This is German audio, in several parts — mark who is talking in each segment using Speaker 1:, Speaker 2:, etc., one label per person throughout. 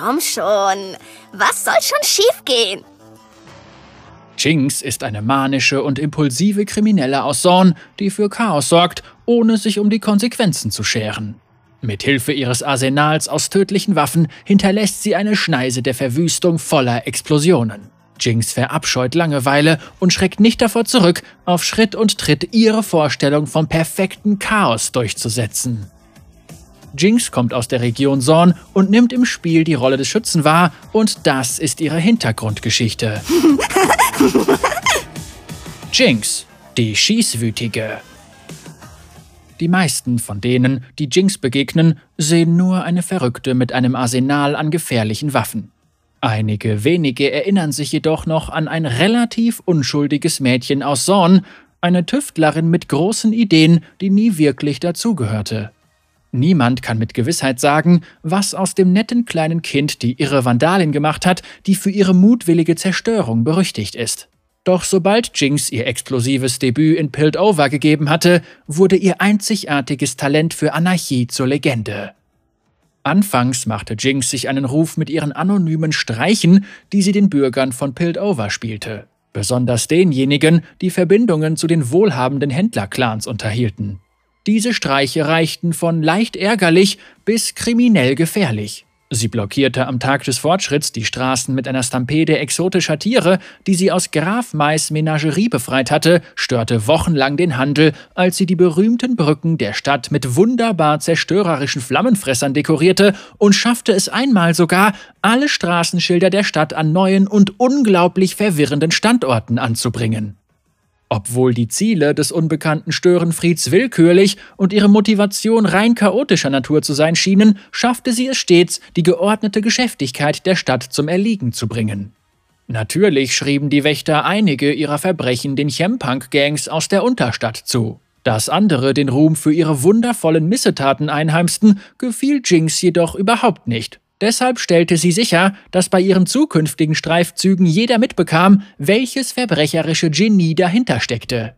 Speaker 1: Komm schon, was soll schon schiefgehen?
Speaker 2: Jinx ist eine manische und impulsive Kriminelle aus Zorn, die für Chaos sorgt, ohne sich um die Konsequenzen zu scheren. Mithilfe ihres Arsenals aus tödlichen Waffen hinterlässt sie eine Schneise der Verwüstung voller Explosionen. Jinx verabscheut Langeweile und schreckt nicht davor zurück, auf Schritt und Tritt ihre Vorstellung vom perfekten Chaos durchzusetzen. Jinx kommt aus der Region Zorn und nimmt im Spiel die Rolle des Schützen wahr, und das ist ihre Hintergrundgeschichte. Jinx, die Schießwütige. Die meisten von denen, die Jinx begegnen, sehen nur eine Verrückte mit einem Arsenal an gefährlichen Waffen. Einige wenige erinnern sich jedoch noch an ein relativ unschuldiges Mädchen aus Zorn, eine Tüftlerin mit großen Ideen, die nie wirklich dazugehörte. Niemand kann mit Gewissheit sagen, was aus dem netten kleinen Kind die irre Vandalin gemacht hat, die für ihre mutwillige Zerstörung berüchtigt ist. Doch sobald Jinx ihr explosives Debüt in Piltover gegeben hatte, wurde ihr einzigartiges Talent für Anarchie zur Legende. Anfangs machte Jinx sich einen Ruf mit ihren anonymen Streichen, die sie den Bürgern von Piltover spielte. Besonders denjenigen, die Verbindungen zu den wohlhabenden Händlerclans unterhielten. Diese Streiche reichten von leicht ärgerlich bis kriminell gefährlich. Sie blockierte am Tag des Fortschritts die Straßen mit einer Stampede exotischer Tiere, die sie aus Graf Mais Menagerie befreit hatte, störte wochenlang den Handel, als sie die berühmten Brücken der Stadt mit wunderbar zerstörerischen Flammenfressern dekorierte und schaffte es einmal sogar, alle Straßenschilder der Stadt an neuen und unglaublich verwirrenden Standorten anzubringen. Obwohl die Ziele des unbekannten Störenfrieds willkürlich und ihre Motivation rein chaotischer Natur zu sein schienen, schaffte sie es stets, die geordnete Geschäftigkeit der Stadt zum Erliegen zu bringen. Natürlich schrieben die Wächter einige ihrer Verbrechen den Chempunk-Gangs aus der Unterstadt zu. Dass andere den Ruhm für ihre wundervollen Missetaten einheimsten, gefiel Jinx jedoch überhaupt nicht. Deshalb stellte sie sicher, dass bei ihren zukünftigen Streifzügen jeder mitbekam, welches verbrecherische Genie dahinter steckte.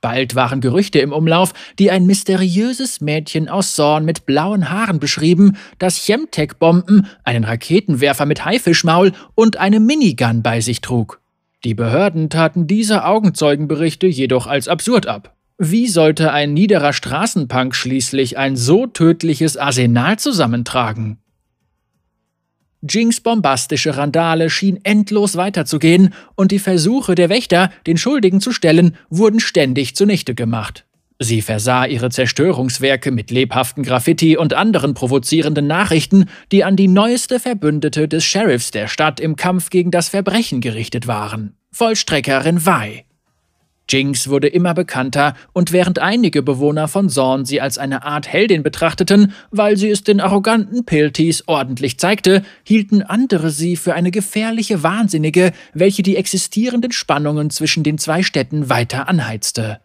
Speaker 2: Bald waren Gerüchte im Umlauf, die ein mysteriöses Mädchen aus Zorn mit blauen Haaren beschrieben, das Chemtech-Bomben, einen Raketenwerfer mit Haifischmaul und eine Minigun bei sich trug. Die Behörden taten diese Augenzeugenberichte jedoch als absurd ab. Wie sollte ein niederer Straßenpunk schließlich ein so tödliches Arsenal zusammentragen? Jinx bombastische Randale schien endlos weiterzugehen und die Versuche der Wächter, den Schuldigen zu stellen, wurden ständig zunichte gemacht. Sie versah ihre Zerstörungswerke mit lebhaften Graffiti und anderen provozierenden Nachrichten, die an die neueste Verbündete des Sheriffs der Stadt im Kampf gegen das Verbrechen gerichtet waren, Vollstreckerin Wei. Jinx wurde immer bekannter und während einige Bewohner von Zorn sie als eine Art Heldin betrachteten, weil sie es den arroganten Piltis ordentlich zeigte, hielten andere sie für eine gefährliche Wahnsinnige, welche die existierenden Spannungen zwischen den zwei Städten weiter anheizte.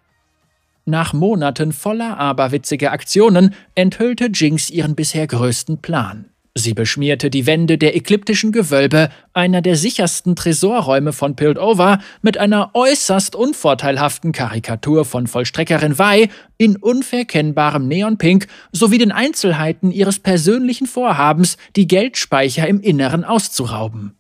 Speaker 2: Nach Monaten voller aberwitziger Aktionen enthüllte Jinx ihren bisher größten Plan. Sie beschmierte die Wände der ekliptischen Gewölbe, einer der sichersten Tresorräume von Piltover, mit einer äußerst unvorteilhaften Karikatur von Vollstreckerin Wei in unverkennbarem Neonpink sowie den Einzelheiten ihres persönlichen Vorhabens, die Geldspeicher im Inneren auszurauben.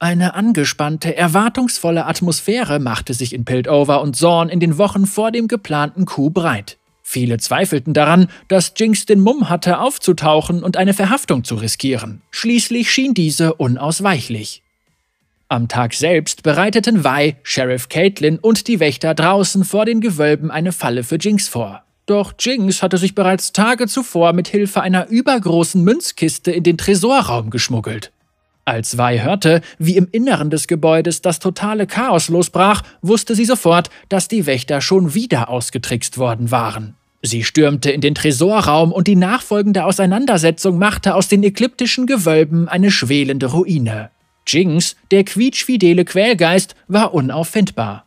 Speaker 2: Eine angespannte, erwartungsvolle Atmosphäre machte sich in Piltover und Zorn in den Wochen vor dem geplanten Coup breit. Viele zweifelten daran, dass Jinx den Mumm hatte, aufzutauchen und eine Verhaftung zu riskieren. Schließlich schien diese unausweichlich. Am Tag selbst bereiteten Vi, Sheriff Caitlin und die Wächter draußen vor den Gewölben eine Falle für Jinx vor. Doch Jinx hatte sich bereits Tage zuvor mit Hilfe einer übergroßen Münzkiste in den Tresorraum geschmuggelt. Als Wei hörte, wie im Inneren des Gebäudes das totale Chaos losbrach, wusste sie sofort, dass die Wächter schon wieder ausgetrickst worden waren. Sie stürmte in den Tresorraum und die nachfolgende Auseinandersetzung machte aus den ekliptischen Gewölben eine schwelende Ruine. Jinx, der quietschfidele Quälgeist, war unauffindbar.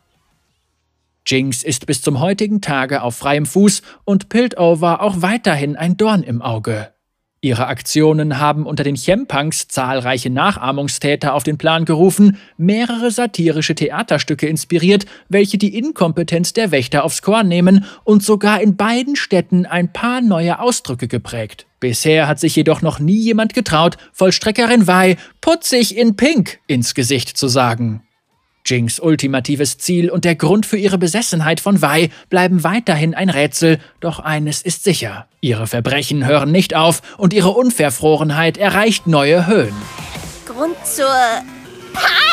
Speaker 2: Jinx ist bis zum heutigen Tage auf freiem Fuß und Piltover auch weiterhin ein Dorn im Auge. Ihre Aktionen haben unter den Chempunks zahlreiche Nachahmungstäter auf den Plan gerufen, mehrere satirische Theaterstücke inspiriert, welche die Inkompetenz der Wächter aufs Korn nehmen und sogar in beiden Städten ein paar neue Ausdrücke geprägt. Bisher hat sich jedoch noch nie jemand getraut, Vollstreckerin Wei putzig in Pink ins Gesicht zu sagen. Jinx ultimatives Ziel und der Grund für ihre Besessenheit von Wei bleiben weiterhin ein Rätsel, doch eines ist sicher. Ihre Verbrechen hören nicht auf und ihre Unverfrorenheit erreicht neue Höhen.
Speaker 1: Grund zur... Ha!